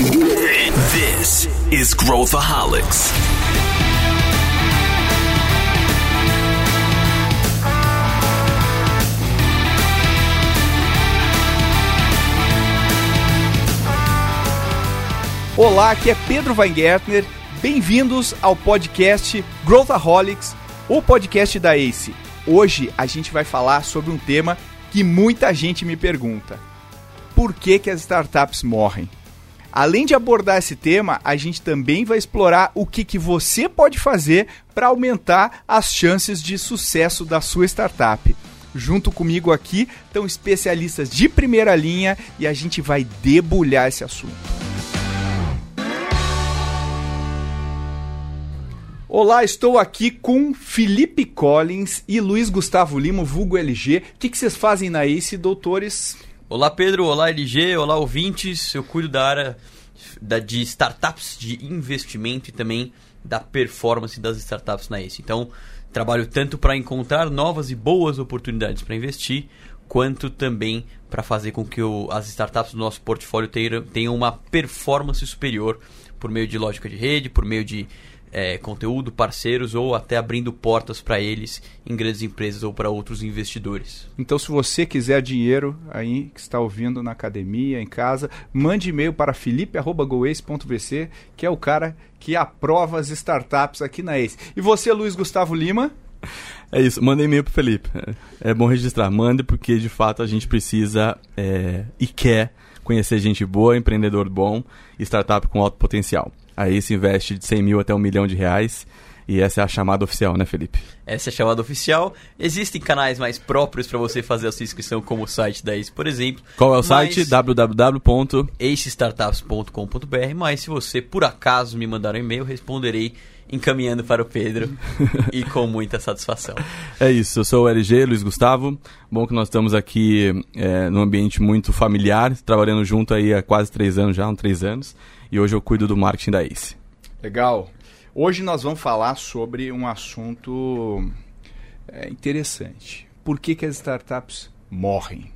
This is Growthaholics. Olá, aqui é Pedro Weingärtner. Bem-vindos ao podcast Growthaholics, o podcast da ACE. Hoje a gente vai falar sobre um tema que muita gente me pergunta: por que, que as startups morrem? Além de abordar esse tema, a gente também vai explorar o que, que você pode fazer para aumentar as chances de sucesso da sua startup. Junto comigo aqui estão especialistas de primeira linha e a gente vai debulhar esse assunto. Olá, estou aqui com Felipe Collins e Luiz Gustavo Lima, vulgo LG. O que, que vocês fazem na ACE, doutores? Olá Pedro, olá LG, olá ouvintes. Eu cuido da área da, de startups de investimento e também da performance das startups na ACE. Então, trabalho tanto para encontrar novas e boas oportunidades para investir, quanto também para fazer com que o, as startups do nosso portfólio tenham, tenham uma performance superior por meio de lógica de rede, por meio de é, conteúdo, parceiros ou até abrindo portas para eles em grandes empresas ou para outros investidores. Então, se você quiser dinheiro aí que está ouvindo na academia, em casa, mande e-mail para felipe@goace.vc, que é o cara que aprova as startups aqui na Ace. E você, Luiz Gustavo Lima? É isso, manda e-mail pro Felipe. É, é bom registrar, mande porque de fato a gente precisa é, e quer conhecer gente boa, empreendedor bom e startup com alto potencial. Aí se investe de 100 mil até um milhão de reais. E essa é a chamada oficial, né, Felipe? Essa é a chamada oficial. Existem canais mais próprios para você fazer a sua inscrição, como o site da ACE, por exemplo. Qual é o site? www.acestartups.com.br. Mas se você, por acaso, me mandar um e-mail, responderei encaminhando para o Pedro e com muita satisfação. É isso, eu sou o LG, Luiz Gustavo. Bom que nós estamos aqui é, num ambiente muito familiar, trabalhando junto aí há quase três anos já, uns três anos. E hoje eu cuido do marketing da ACE. Legal. Hoje nós vamos falar sobre um assunto é, interessante. Por que, que as startups morrem?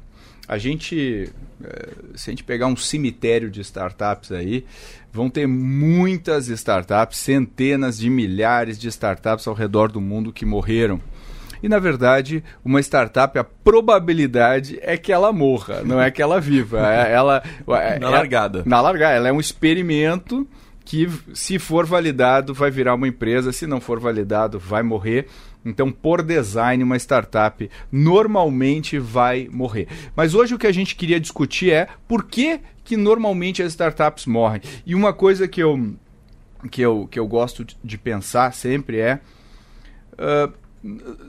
A gente, é, se a gente pegar um cemitério de startups aí, vão ter muitas startups, centenas de milhares de startups ao redor do mundo que morreram. E na verdade, uma startup, a probabilidade é que ela morra, não é que ela viva. É, ela, é, na largada. na largada. Ela é um experimento que, se for validado, vai virar uma empresa, se não for validado, vai morrer. Então, por design, uma startup normalmente vai morrer. Mas hoje o que a gente queria discutir é por que, que normalmente as startups morrem. E uma coisa que eu, que eu, que eu gosto de pensar sempre é. Uh,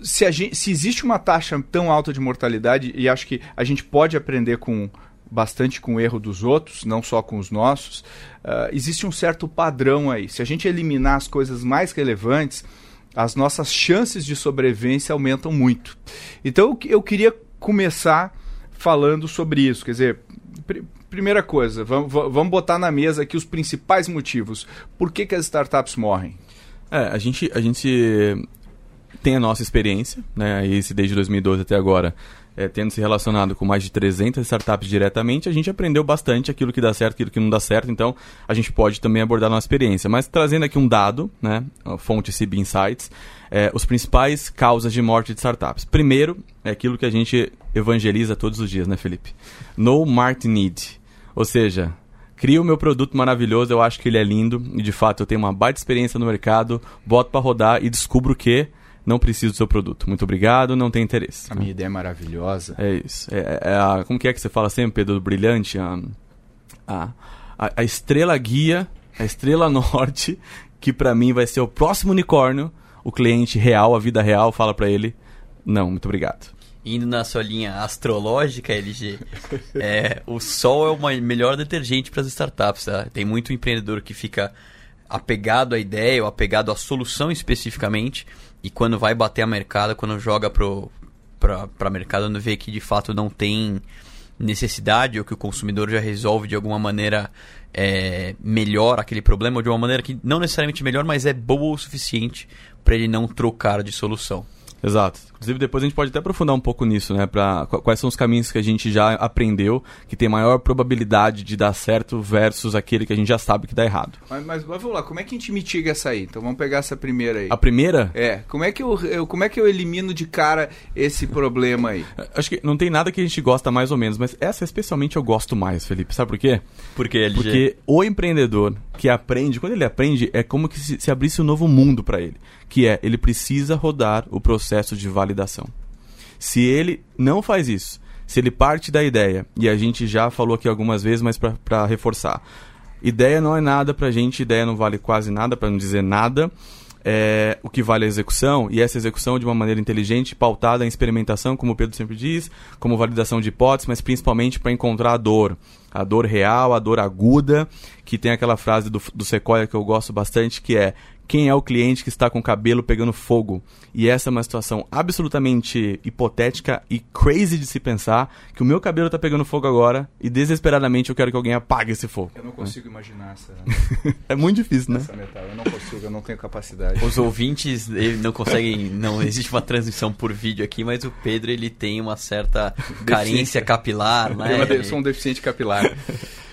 se, gente, se existe uma taxa tão alta de mortalidade, e acho que a gente pode aprender com bastante com o erro dos outros, não só com os nossos, uh, existe um certo padrão aí. Se a gente eliminar as coisas mais relevantes, as nossas chances de sobrevivência aumentam muito. Então eu queria começar falando sobre isso. Quer dizer, pr primeira coisa, vamos, botar na mesa aqui os principais motivos. Por que, que as startups morrem? É, a gente, a gente tem a nossa experiência, né? Esse desde 2012 até agora, é, tendo se relacionado com mais de 300 startups diretamente, a gente aprendeu bastante aquilo que dá certo, aquilo que não dá certo. Então, a gente pode também abordar a nossa experiência. Mas trazendo aqui um dado, né? A fonte CB Insights, é, os principais causas de morte de startups. Primeiro, é aquilo que a gente evangeliza todos os dias, né, Felipe? No market need. Ou seja, crio o meu produto maravilhoso, eu acho que ele é lindo e de fato eu tenho uma baita experiência no mercado, boto para rodar e descubro que não preciso do seu produto. Muito obrigado, não tem interesse. A minha ideia é maravilhosa. É isso. É, é a, como que é que você fala sempre, Pedro, do brilhante? A, a, a estrela guia, a estrela norte, que para mim vai ser o próximo unicórnio, o cliente real, a vida real, fala para ele, não, muito obrigado indo na sua linha astrológica, LG, é, o sol é o melhor detergente para as startups. Tá? Tem muito empreendedor que fica apegado à ideia ou apegado à solução especificamente e quando vai bater a mercado, quando joga para mercado, quando vê que de fato não tem necessidade ou que o consumidor já resolve de alguma maneira é, melhor aquele problema ou de uma maneira que não necessariamente melhor, mas é boa o suficiente para ele não trocar de solução. Exato. Inclusive, depois a gente pode até aprofundar um pouco nisso, né? Pra, quais são os caminhos que a gente já aprendeu que tem maior probabilidade de dar certo versus aquele que a gente já sabe que dá errado. Mas, mas, mas vamos lá, como é que a gente mitiga essa aí? Então vamos pegar essa primeira aí. A primeira? É, como é que eu, eu, como é que eu elimino de cara esse problema aí? Acho que não tem nada que a gente gosta mais ou menos, mas essa especialmente eu gosto mais, Felipe. Sabe por quê? Por que, LG? Porque o empreendedor que aprende, quando ele aprende, é como que se, se abrisse um novo mundo para ele. Que é, ele precisa rodar o processo de validação. Se ele não faz isso, se ele parte da ideia, e a gente já falou aqui algumas vezes, mas para reforçar, ideia não é nada pra gente, ideia não vale quase nada, para não dizer nada. É, o que vale é a execução, e essa execução de uma maneira inteligente, pautada em experimentação, como o Pedro sempre diz, como validação de hipóteses, mas principalmente para encontrar a dor. A dor real, a dor aguda, que tem aquela frase do, do Sequoia que eu gosto bastante, que é quem é o cliente que está com o cabelo pegando fogo. E essa é uma situação absolutamente hipotética e crazy de se pensar que o meu cabelo está pegando fogo agora e desesperadamente eu quero que alguém apague esse fogo. Eu não consigo é. imaginar essa. é muito difícil, né? Essa metal. Eu não consigo, eu não tenho capacidade. Os ouvintes não conseguem, não existe uma transmissão por vídeo aqui, mas o Pedro ele tem uma certa carência capilar, né? Eu sou um deficiente capilar.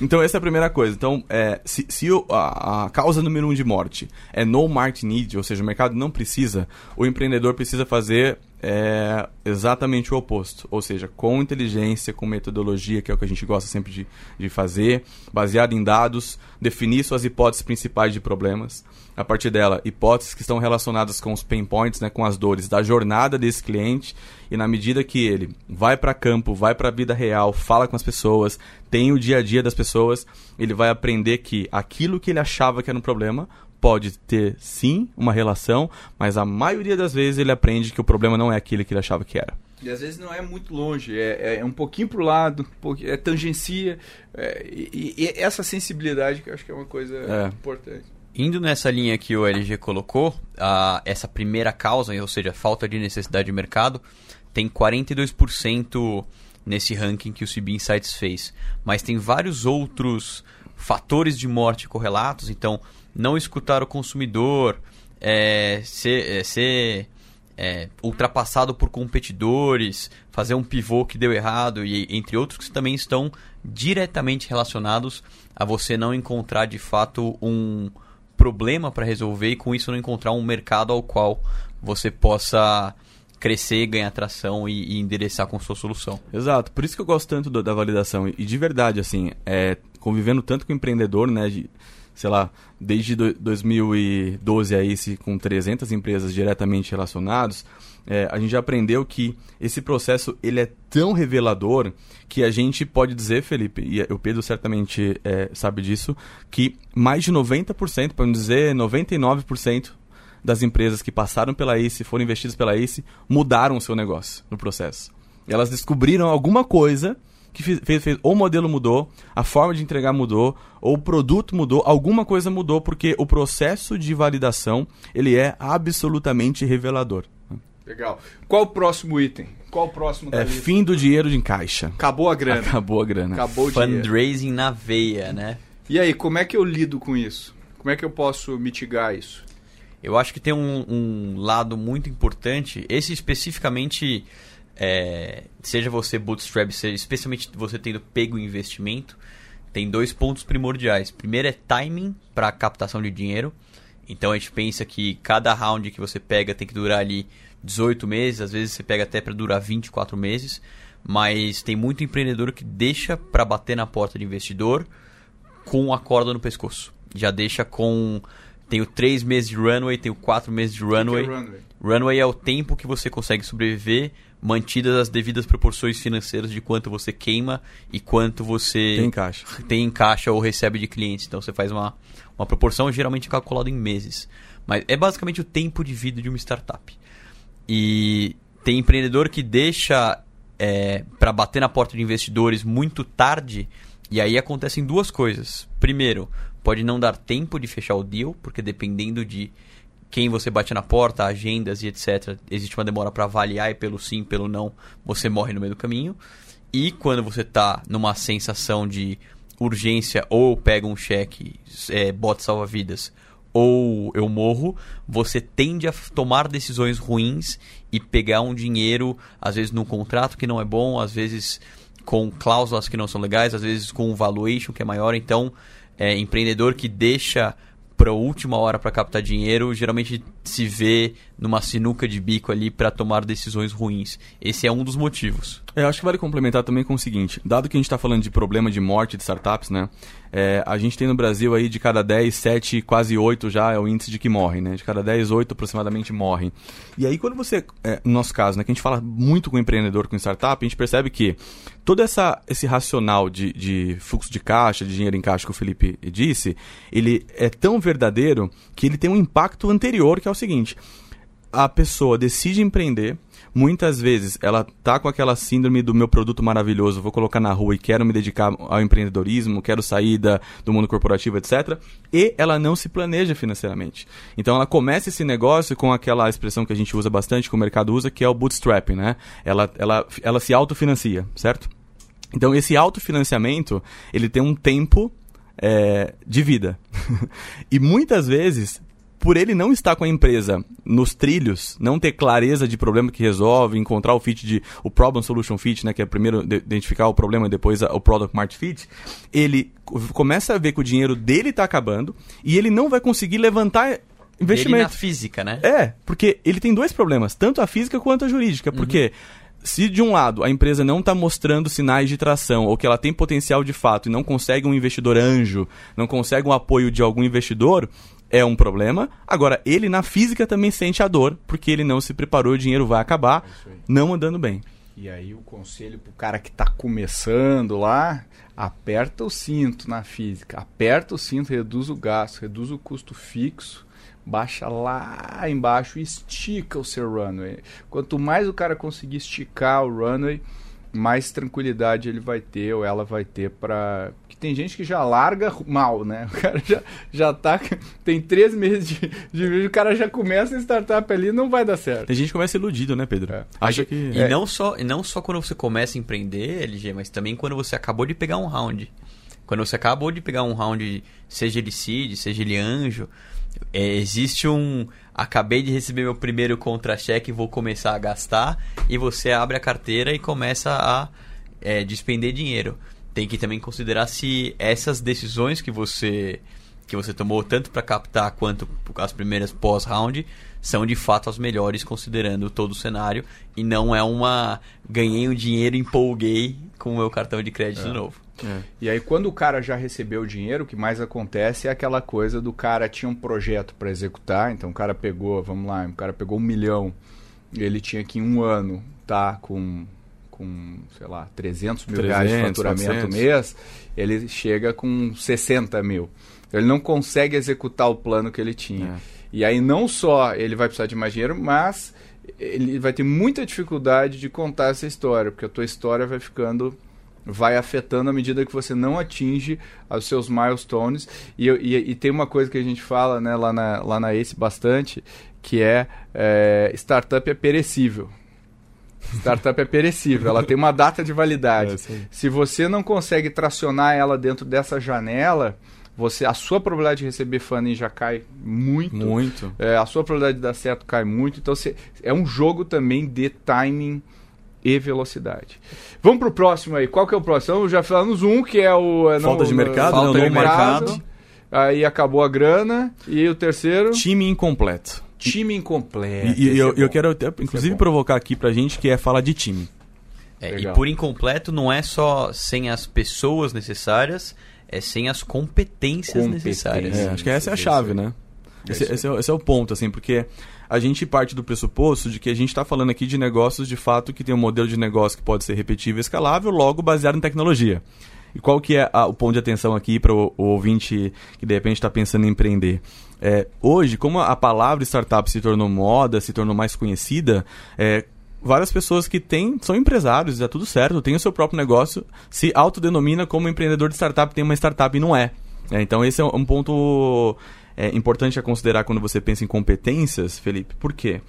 Então, essa é a primeira coisa. Então, é, se, se o, a, a, causa número um de morte é no market need, ou seja, o mercado não precisa, o empreendedor precisa fazer é, exatamente o oposto. Ou seja, com inteligência, com metodologia, que é o que a gente gosta sempre de, de fazer, baseado em dados, definir suas hipóteses principais de problemas a partir dela hipóteses que estão relacionadas com os pain points, né, com as dores da jornada desse cliente e na medida que ele vai para campo, vai para a vida real, fala com as pessoas, tem o dia a dia das pessoas, ele vai aprender que aquilo que ele achava que era um problema pode ter sim uma relação, mas a maioria das vezes ele aprende que o problema não é aquilo que ele achava que era. E às vezes não é muito longe, é, é um pouquinho para o lado, é tangencia. É, e, e, essa sensibilidade que eu acho que é uma coisa é. importante. Indo nessa linha que o LG colocou, a, essa primeira causa, ou seja, falta de necessidade de mercado, tem 42% nesse ranking que o CB Insights fez. Mas tem vários outros fatores de morte correlatos, então não escutar o consumidor, é, ser, é, ser é, ultrapassado por competidores, fazer um pivô que deu errado, e entre outros que também estão diretamente relacionados a você não encontrar de fato um problema para resolver e com isso não encontrar um mercado ao qual você possa crescer, ganhar atração e, e, endereçar com sua solução. Exato, por isso que eu gosto tanto da validação e de verdade, assim, é, convivendo tanto com o empreendedor, né, de, sei lá, desde do, 2012 aí, se, com 300 empresas diretamente relacionadas, é, a gente já aprendeu que esse processo ele é tão revelador que a gente pode dizer, Felipe, e o Pedro certamente é, sabe disso, que mais de 90%, para não dizer 99% das empresas que passaram pela ACE, foram investidas pela ACE, mudaram o seu negócio no processo. Elas descobriram alguma coisa que fez, fez, fez, ou o modelo mudou, a forma de entregar mudou, ou o produto mudou, alguma coisa mudou, porque o processo de validação ele é absolutamente revelador. Legal. Qual o próximo item? Qual o próximo É lista? fim do dinheiro de caixa. Acabou a grana. Acabou a grana. Acabou o Fundraising dinheiro. na veia, né? E aí, como é que eu lido com isso? Como é que eu posso mitigar isso? Eu acho que tem um, um lado muito importante. Esse especificamente, é, seja você bootstrap, seja especialmente você tendo pego investimento, tem dois pontos primordiais. Primeiro é timing para captação de dinheiro. Então a gente pensa que cada round que você pega tem que durar ali 18 meses, às vezes você pega até para durar 24 meses, mas tem muito empreendedor que deixa para bater na porta de investidor com a corda no pescoço. Já deixa com tenho 3 meses de runway, tenho 4 meses de runway. Que é runway. Runway é o tempo que você consegue sobreviver, mantidas as devidas proporções financeiras de quanto você queima e quanto você tem em caixa, tem em caixa ou recebe de clientes. Então você faz uma, uma proporção geralmente calculada em meses. Mas é basicamente o tempo de vida de uma startup. E tem empreendedor que deixa é, para bater na porta de investidores muito tarde. E aí acontecem duas coisas. Primeiro, pode não dar tempo de fechar o deal, porque dependendo de quem você bate na porta, agendas e etc., existe uma demora para avaliar e pelo sim, pelo não, você morre no meio do caminho. E quando você está numa sensação de urgência ou pega um cheque, é, bota salva-vidas, ou eu morro, você tende a tomar decisões ruins e pegar um dinheiro, às vezes num contrato que não é bom, às vezes com cláusulas que não são legais, às vezes com um valuation que é maior. Então, é, empreendedor que deixa para a última hora para captar dinheiro, geralmente se vê numa sinuca de bico ali para tomar decisões ruins. Esse é um dos motivos. É, acho que vale complementar também com o seguinte: dado que a gente está falando de problema de morte de startups, né? É, a gente tem no Brasil aí de cada 10, 7, quase 8 já é o índice de que morrem, né? De cada 10, 8 aproximadamente morrem. E aí, quando você, é, no nosso caso, né, que a gente fala muito com empreendedor, com startup, a gente percebe que todo essa, esse racional de, de fluxo de caixa, de dinheiro em caixa que o Felipe disse, ele é tão verdadeiro que ele tem um impacto anterior, que é o seguinte: a pessoa decide empreender muitas vezes ela tá com aquela síndrome do meu produto maravilhoso, vou colocar na rua e quero me dedicar ao empreendedorismo, quero sair da, do mundo corporativo, etc. E ela não se planeja financeiramente. Então ela começa esse negócio com aquela expressão que a gente usa bastante, que o mercado usa, que é o bootstrapping, né? Ela, ela, ela se autofinancia, certo? Então esse autofinanciamento, ele tem um tempo é, de vida. e muitas vezes por ele não estar com a empresa nos trilhos, não ter clareza de problema que resolve, encontrar o fit de o problem solution fit, né, que é primeiro identificar o problema e depois o product market fit, ele começa a ver que o dinheiro dele está acabando e ele não vai conseguir levantar investimento. Ele na física, né? É, porque ele tem dois problemas, tanto a física quanto a jurídica, porque uhum se de um lado a empresa não está mostrando sinais de tração ou que ela tem potencial de fato e não consegue um investidor anjo, não consegue um apoio de algum investidor, é um problema. Agora, ele na física também sente a dor, porque ele não se preparou, o dinheiro vai acabar, é não andando bem. E aí o conselho pro cara que está começando lá, aperta o cinto na física, aperta o cinto, reduz o gasto, reduz o custo fixo, baixa lá embaixo e estica o seu runway. Quanto mais o cara conseguir esticar o runway, mais tranquilidade ele vai ter ou ela vai ter para tem gente que já larga mal, né? O cara já, já tá. Tem três meses de, de vídeo, o cara já começa a startup ali não vai dar certo. Tem gente que começa iludido, né, Pedro? É. Acha que. E é. não, só, e não só quando você começa a empreender, LG, mas também quando você acabou de pegar um round. Quando você acabou de pegar um round, seja ele seed, seja ele anjo, é, existe um. Acabei de receber meu primeiro contra-cheque, vou começar a gastar, e você abre a carteira e começa a é, despender dinheiro tem que também considerar se essas decisões que você que você tomou tanto para captar quanto as primeiras pós-round são de fato as melhores considerando todo o cenário e não é uma ganhei um dinheiro empolguei com o meu cartão de crédito é. novo. É. E aí quando o cara já recebeu o dinheiro, o que mais acontece é aquela coisa do cara tinha um projeto para executar, então o cara pegou, vamos lá, o cara pegou um milhão, ele tinha que em um ano tá com com, sei lá, 300 mil 300, reais de faturamento 400. mês, ele chega com 60 mil. Ele não consegue executar o plano que ele tinha. É. E aí não só ele vai precisar de mais dinheiro, mas ele vai ter muita dificuldade de contar essa história, porque a tua história vai ficando vai afetando à medida que você não atinge os seus milestones. E, e, e, tem uma coisa que a gente fala né, lá, na, lá na ACE bastante, que é, é startup é perecível. Startup é perecível, ela tem uma data de validade. É, Se você não consegue tracionar ela dentro dessa janela, você a sua probabilidade de receber funding já cai muito. Muito. É, a sua probabilidade de dar certo cai muito. Então você, é um jogo também de timing e velocidade. Vamos para o próximo aí. Qual que é o próximo? Já falamos um que é o é, falta não, de mercado, falta de mercado. mercado. Aí acabou a grana e o terceiro time incompleto. Time incompleto. E, e eu, é eu, quero, inclusive, é provocar aqui pra gente que é falar de time. É, e por incompleto não é só sem as pessoas necessárias, é sem as competências necessárias. É, acho que essa é a chave, né? Esse, esse, é, esse, é, o ponto, assim, porque a gente parte do pressuposto de que a gente está falando aqui de negócios de fato que tem um modelo de negócio que pode ser repetível e escalável, logo baseado em tecnologia. E qual que é a, o ponto de atenção aqui para o ouvinte que de repente está pensando em empreender? É, hoje, como a palavra startup se tornou moda, se tornou mais conhecida, é, várias pessoas que têm, são empresários, é tudo certo, tem o seu próprio negócio, se autodenomina como empreendedor de startup, tem uma startup e não é. é então esse é um ponto é, importante a considerar quando você pensa em competências, Felipe. Por quê?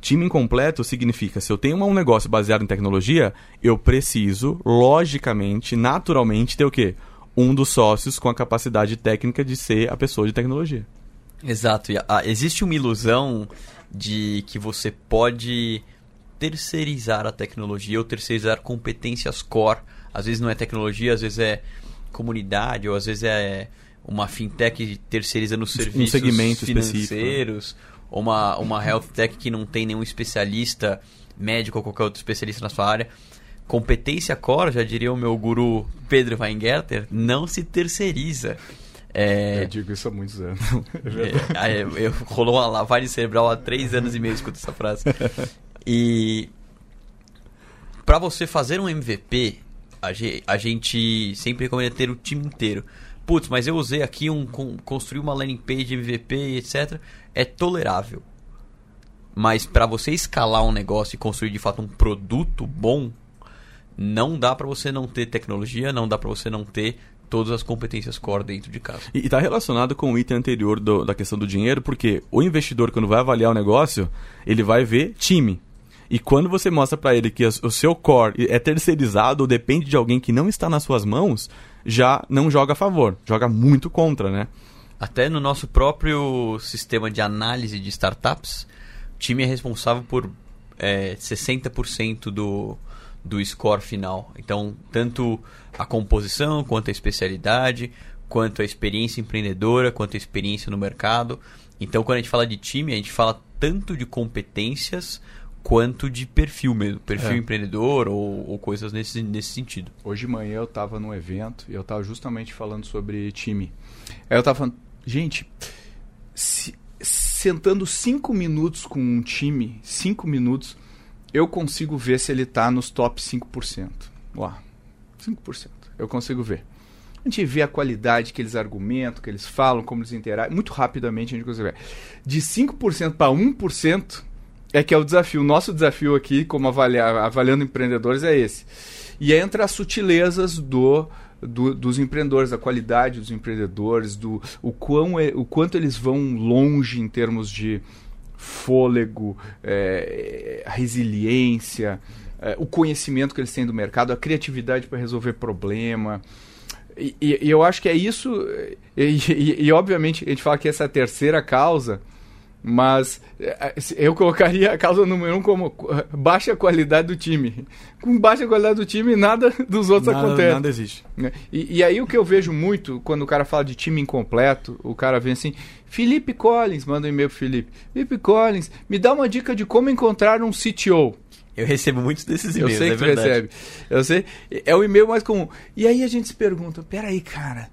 Time incompleto significa, se eu tenho um negócio baseado em tecnologia, eu preciso, logicamente, naturalmente, ter o quê? Um dos sócios com a capacidade técnica de ser a pessoa de tecnologia. Exato. Existe uma ilusão de que você pode terceirizar a tecnologia ou terceirizar competências core. Às vezes não é tecnologia, às vezes é comunidade, ou às vezes é uma fintech terceirizando serviços um segmento financeiros, específico. ou uma, uma health tech que não tem nenhum especialista médico ou qualquer outro especialista na sua área. Competência core, já diria o meu guru Pedro Weingarter, não se terceiriza. É, Eu digo isso há muitos anos. é, é, eu, rolou uma lavagem cerebral há três anos e meio escuto essa frase. E para você fazer um MVP, a gente sempre recomenda ter o time inteiro. Putz, mas eu usei aqui um con- construir uma landing page MVP, etc. É tolerável. Mas para você escalar um negócio e construir de fato um produto bom, não dá para você não ter tecnologia, não dá para você não ter todas as competências core dentro de casa. E está relacionado com o item anterior do- da questão do dinheiro, porque o investidor, quando vai avaliar o negócio, ele vai ver time. E quando você mostra para ele que o seu core é terceirizado ou depende de alguém que não está nas suas mãos, já não joga a favor, joga muito contra, né? Até no nosso próprio sistema de análise de startups, o time é responsável por é, 60% do, do score final. Então, tanto a composição, quanto a especialidade, quanto a experiência empreendedora, quanto a experiência no mercado. Então, quando a gente fala de time, a gente fala tanto de competências quanto de perfil mesmo, perfil É. empreendedor ou, ou coisas nesse, nesse sentido. Hoje de manhã eu estava num evento e eu estava justamente falando sobre time. Aí eu estava falando, gente, se- sentando cinco minutos com um time, cinco minutos, eu consigo ver se ele está nos top 5%. Lá, 5%. Eu consigo ver. A gente vê a qualidade que eles argumentam, que eles falam, como eles interagem. Muito rapidamente a gente consegue ver. De 5% para 1% é que é o desafio. O nosso desafio aqui, como avaliar, avaliando empreendedores, é esse. E entra as sutilezas do, do- dos empreendedores, a qualidade dos empreendedores, do o, quão é- o quanto eles vão longe em termos de fôlego, é, resiliência, é, o conhecimento que eles têm do mercado, a criatividade para resolver problema. E, e- e eu acho que é isso. E, e- obviamente a gente fala que essa é terceira causa, mas é, eu colocaria a causa número um como eh, baixa qualidade do time. Com baixa qualidade do time, nada dos outros Nada, acontece. nada existe. né? E, e aí o que eu vejo muito quando o cara fala de time incompleto, o cara vem assim, Felipe Collins, manda um e-mail pro Felipe. Felipe Collins, me dá uma dica de como encontrar um CTO. Eu recebo muitos desses Eu e-mails, sei é que verdade. recebe. Eu sei. É o e-mail mais comum. E aí a gente se pergunta: peraí, cara,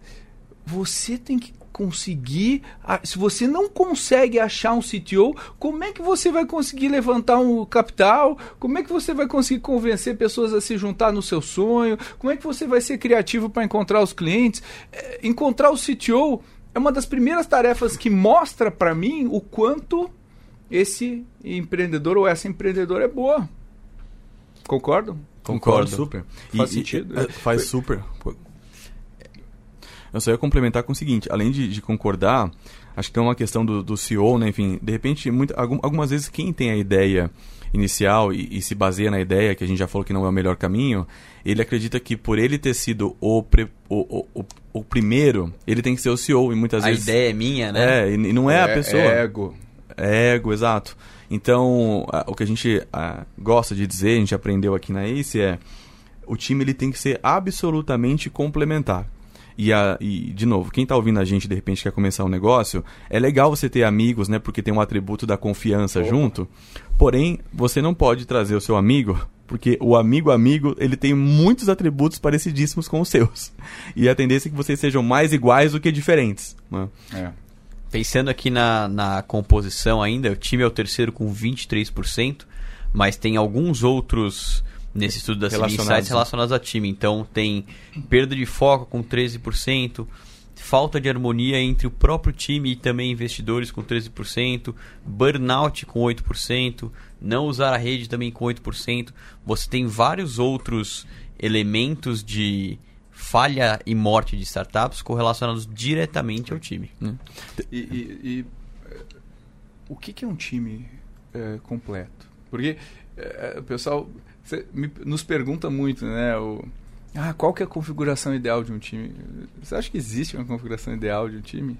você tem que conseguir. Se você não consegue achar um CTO, como é que você vai conseguir levantar um capital? Como é que você vai conseguir convencer pessoas a se juntar no seu sonho? Como é que você vai ser criativo para encontrar os clientes? É, encontrar o CTO é uma das primeiras tarefas que mostra para mim o quanto esse empreendedor ou essa empreendedora é boa. Concordam? Concordo super. Faz sentido. é, faz super. Eu só ia complementar com o seguinte, além de, de concordar, acho que tem uma questão do, do CEO, né? Enfim, de repente, muito, algum- algumas vezes quem tem a ideia inicial e, e se baseia na ideia, que a gente já falou que não é o melhor caminho, ele acredita que por ele ter sido o, pre- o, o, o, o primeiro, ele tem que ser o CEO. E muitas A vezes. ideia é minha, né? É, e e não é, a pessoa. ego. Ego, exato. Então, a- o que a gente a, gosta de dizer, a gente aprendeu aqui na ACE é o time ele tem que ser absolutamente complementar. E, a, e, de novo, quem está ouvindo a gente de repente quer começar um negócio, é legal você ter amigos, né? Porque tem um atributo da confiança junto. Porém, você não pode trazer o seu amigo, porque o amigo amigo, ele tem muitos atributos parecidíssimos com os seus. E a tendência é que vocês sejam mais iguais do que diferentes. Né? É. Pensando aqui na, na composição ainda, o time é o terceiro com 23%, mas tem alguns outros nesse estudo da CB Insights né? relacionados a time. Então tem perda de foco com 13%, falta de harmonia entre o próprio time e também investidores com 13%, burnout com 8%, não usar a rede também com 8%. Você tem vários outros elementos de falha e morte de startups correlacionados diretamente ao time. E, e- e, eh, o que, que é um time eh, completo? Porque eh, o pessoal cê me- nos pergunta muito, né? O, ah, qual que é a configuração ideal de um time? Você acha que existe uma configuração ideal de um time?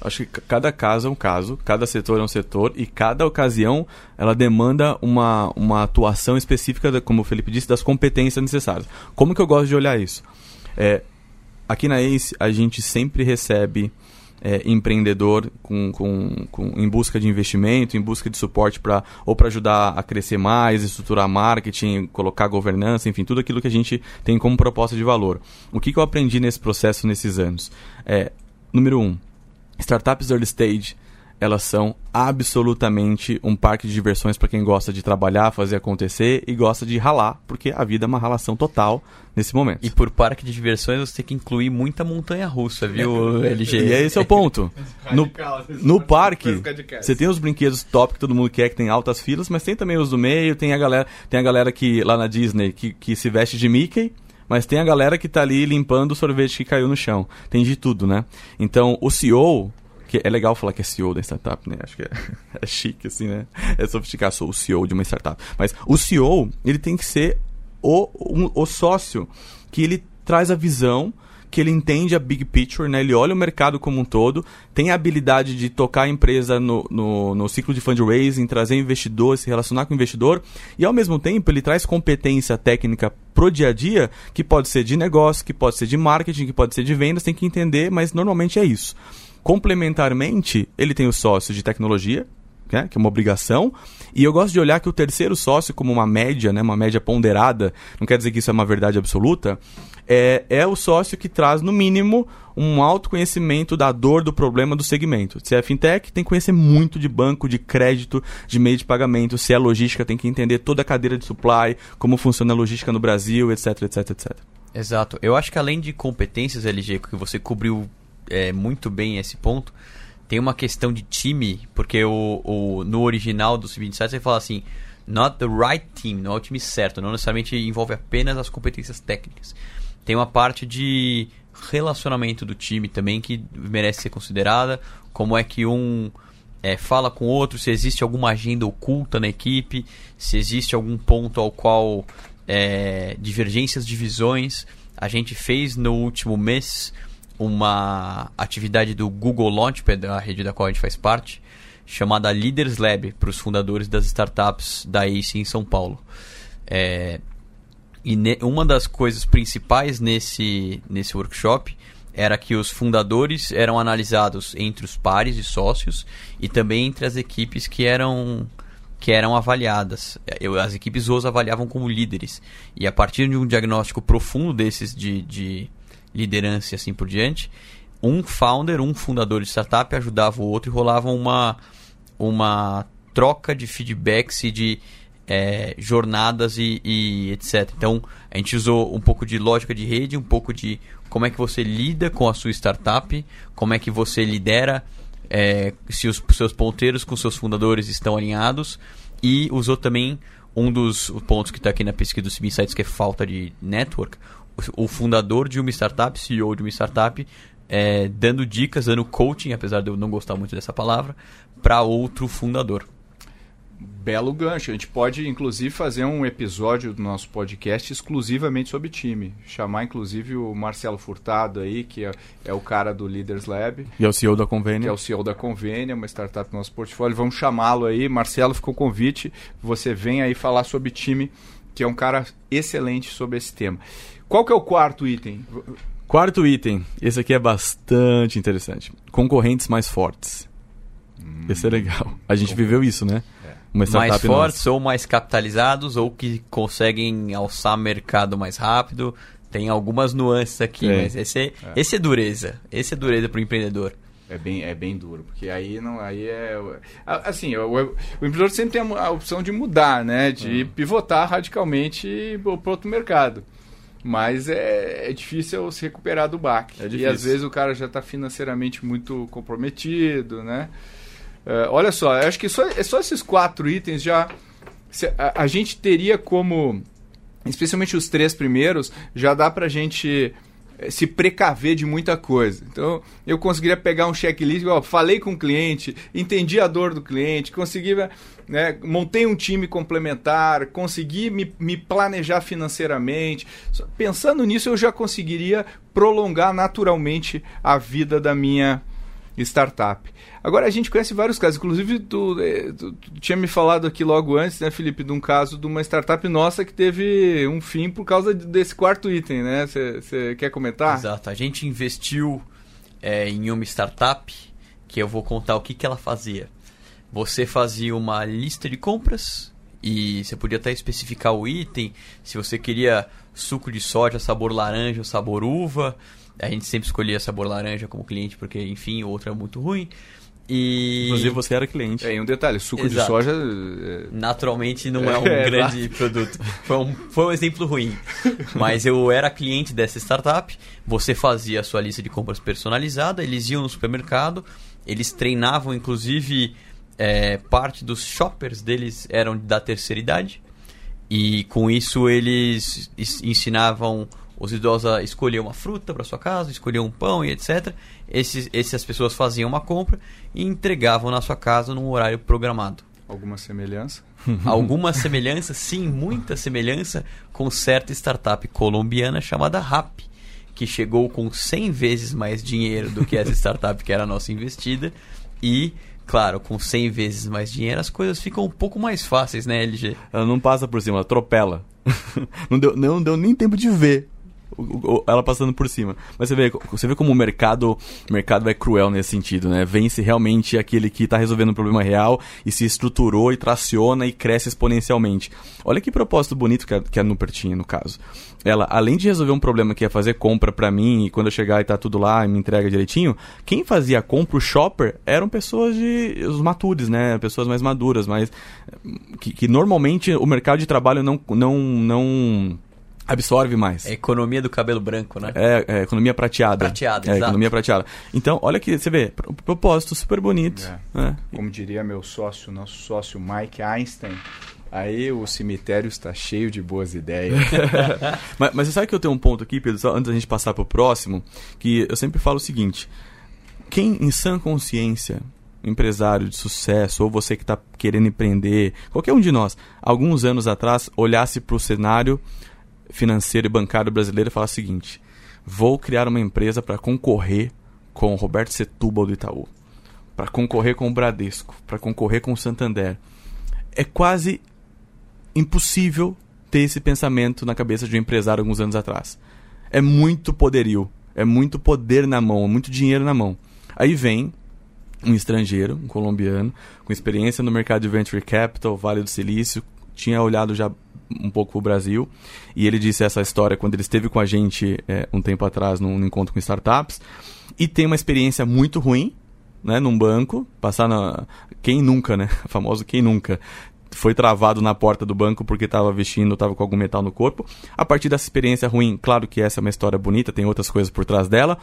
Acho que cada caso é um caso, cada setor é um setor e cada ocasião ela demanda uma, uma atuação específica, como o Felipe disse, das competências necessárias. Como que eu gosto de olhar isso? É, aqui na ACE a gente sempre recebe é, empreendedor com, com, com, em busca de investimento, em busca de suporte para ou para ajudar a crescer mais, estruturar marketing, colocar governança, enfim, tudo aquilo que a gente tem como proposta de valor. O que, que eu aprendi nesse processo nesses anos? É, número um, startups early stage elas são absolutamente um parque de diversões para quem gosta de trabalhar, fazer acontecer e gosta de ralar, porque a vida é uma ralação total nesse momento. E por parque de diversões você tem que incluir muita montanha russa, viu, LG? E esse é o ponto. No, no parque, você tem os brinquedos top que todo mundo quer, que tem altas filas, mas tem também os do meio, tem a galera, tem a galera que lá na Disney que, que se veste de Mickey mas tem a galera que está ali limpando o sorvete que caiu no chão. Tem de tudo, né? Então, o CEO que é legal falar que é CEO da startup, né? Acho que é, é chique, assim, né? É sofisticar, sou o CEO de uma startup. Mas o CEO, ele tem que ser o, um, o sócio que ele traz a visão, que ele entende a big picture, né? Ele olha o mercado como um todo, tem a habilidade de tocar a empresa no, no, no ciclo de fundraising, trazer investidor, se relacionar com o investidor, e ao mesmo tempo ele traz competência técnica pro dia a dia, que pode ser de negócio, que pode ser de marketing, que pode ser de vendas, tem que entender, mas normalmente é isso. Complementarmente, ele tem o sócio de tecnologia, né, que é uma obrigação, e eu gosto de olhar que o terceiro sócio, como uma média, né, uma média ponderada, não quer dizer que isso é uma verdade absoluta, é, é o sócio que traz, no mínimo, um autoconhecimento da dor do problema do segmento. Se é fintech, tem que conhecer muito de banco, de crédito, de meio de pagamento. Se é logística, tem que entender toda a cadeira de supply, como funciona a logística no Brasil, etc, etc, etc. Exato. Eu acho que além de competências LG, que você cobriu é, muito bem esse ponto. Tem uma questão de time, porque o, o, no original do Sub-27 você fala assim, not the right team, não é o time certo, não necessariamente envolve apenas as competências técnicas. Tem uma parte de relacionamento do time também que merece ser considerada, como é que um é, fala com o outro, se existe alguma agenda oculta na equipe, se existe algum ponto ao qual é, divergências de visões. A gente fez no último mês uma atividade do Google Launchpad, a rede da qual a gente faz parte, chamada Leaders Lab, para os fundadores das startups da ACE em São Paulo. É, e ne, uma das coisas principais nesse, nesse workshop era que os fundadores eram analisados entre os pares e sócios e também entre as equipes que eram que eram avaliadas. Eu, as equipes os avaliavam como líderes. E a partir de um diagnóstico profundo desses de, de liderança e assim por diante, um founder, um fundador de startup ajudava o outro e rolava uma, uma troca de feedbacks e de é, jornadas e, e, etc. Então, a gente usou um pouco de lógica de rede, um pouco de como é que você lida com a sua startup, como é que você lidera é, se os seus ponteiros com seus fundadores estão alinhados e usou também um dos pontos que está aqui na pesquisa do CB Insights, que é falta de network, o fundador de uma startup, CEO de uma startup, é, dando dicas, dando coaching, apesar de eu não gostar muito dessa palavra, para outro fundador. Belo gancho. A gente pode, inclusive, fazer um episódio do nosso podcast exclusivamente sobre time. Chamar, inclusive, o Marcelo Furtado aí, que é, é o cara do Leaders Lab. E é o CEO da Convênia. Que é o CEO da Convênia, uma startup do nosso portfólio. Vamos chamá-lo aí. Marcelo, ficou o convite. Você vem aí falar sobre time, que é um cara excelente sobre esse tema. Qual que é o quarto item? Quarto item, esse aqui é bastante interessante. Concorrentes mais fortes. Hum, esse é legal. A gente viveu isso, né? É. mais fortes nossa. ou mais capitalizados ou que conseguem alçar mercado mais rápido. Tem algumas nuances aqui, é. mas esse é, é, esse é dureza. Esse é dureza para o empreendedor. É bem, é bem duro, porque aí não aí é assim o, o, empreendedor sempre tem a, a, opção de mudar, né, de hum. pivotar radicalmente para outro mercado. Mas é, é difícil se recuperar do baque. É e às vezes o cara já está financeiramente muito comprometido, né? Uh, olha só, acho que só, é só esses quatro itens já. A, a, gente teria como. Especialmente os três primeiros, já dá para a gente se precaver de muita coisa. Então, eu conseguiria pegar um checklist, ó, falei com o cliente, entendi a dor do cliente, consegui, né, montei um time complementar, consegui me, me planejar financeiramente. Pensando nisso, eu já conseguiria prolongar naturalmente a vida da minha startup. Agora a gente conhece vários casos, inclusive tu, tu, tu, tinha me falado aqui logo antes, né, Felipe, de um caso de uma startup nossa que teve um fim por causa desse quarto item, né? Você quer comentar? Exato. A gente investiu é, em uma startup que eu vou contar o que, que ela fazia. Você fazia uma lista de compras e você podia até especificar o item, se você queria suco de soja, sabor laranja sabor uva. A gente sempre escolhia sabor laranja como cliente, porque, enfim, o outro é muito ruim. E... Inclusive você era cliente. É, e um detalhe, suco Exato. de soja... É... Naturalmente não é um É, grande produto. Foi um, foi um exemplo ruim. Mas eu era cliente dessa startup, você fazia a sua lista de compras personalizada, eles iam no supermercado, eles treinavam, inclusive, é, parte dos shoppers deles eram da terceira idade. E com isso eles es- ensinavam os idosos a escolher uma fruta para sua casa, escolher um pão e etc. Esses, essas pessoas faziam uma compra e entregavam na sua casa num horário programado. Alguma semelhança? Alguma semelhança, sim, muita semelhança com certa startup colombiana chamada Rap, que chegou com 100 vezes mais dinheiro do que essa startup que era a nossa investida e, claro, com 100 vezes mais dinheiro as coisas ficam um pouco mais fáceis, né, LG? Ela não passa por cima, ela atropela. não, deu, não deu nem tempo de ver ela passando por cima. Mas você vê, você vê como o mercado, o mercado é cruel nesse sentido, né? Vence realmente aquele que está resolvendo um problema real e se estruturou e traciona e cresce exponencialmente. Olha que propósito bonito que a, que a Nuper tinha, no caso. Ela, além de resolver um problema que é fazer compra pra mim e quando eu chegar e tá tudo lá e me entrega direitinho, quem fazia compra, o shopper, eram pessoas de. os matures, né? Pessoas mais maduras, mais. que, que normalmente o mercado de trabalho não. não, não absorve mais. É a economia do cabelo branco, né? É, é, economia prateada. Prateada, é, exato. economia prateada. Então, olha que você vê, pro- propósito super bonito. É. né? Como diria meu sócio, nosso sócio Mike Einstein, aí o cemitério está cheio de boas ideias. Mas, mas você sabe que eu tenho um ponto aqui, Pedro, só antes da gente passar pro próximo, que eu sempre falo o seguinte: quem em sã consciência, empresário de sucesso, ou você que está querendo empreender, qualquer um de nós, alguns anos atrás, olhasse para o cenário financeiro e bancário brasileiro falasse o seguinte: vou criar uma empresa para concorrer com o Roberto Setúbal do Itaú, para concorrer com o Bradesco, para concorrer com o Santander. É quase impossível ter esse pensamento na cabeça de um empresário alguns anos atrás. É muito poderio, é muito poder na mão, é muito dinheiro na mão. Aí vem um estrangeiro, um colombiano, com experiência no mercado de venture capital, Vale do Silício, tinha olhado já um pouco o Brasil, e ele disse essa história quando ele esteve com a gente é, um tempo atrás num, encontro com startups, e tem uma experiência muito ruim, né, num banco, passar na... Quem nunca, né? Famoso quem nunca. Foi travado na porta do banco porque estava vestindo, estava com algum metal no corpo. A partir dessa experiência ruim, claro que essa é uma história bonita, tem outras coisas por trás dela,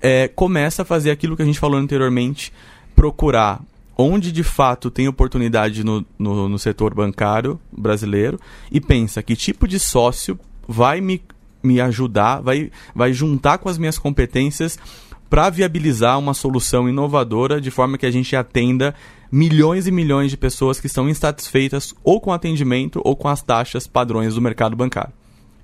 é, começa a fazer aquilo que a gente falou anteriormente, procurar onde de fato tem oportunidade no, no, no setor bancário brasileiro e pensa que tipo de sócio vai me, me ajudar, vai, vai juntar com as minhas competências para viabilizar uma solução inovadora de forma que a gente atenda milhões e milhões de pessoas que estão insatisfeitas ou com atendimento ou com as taxas padrões do mercado bancário.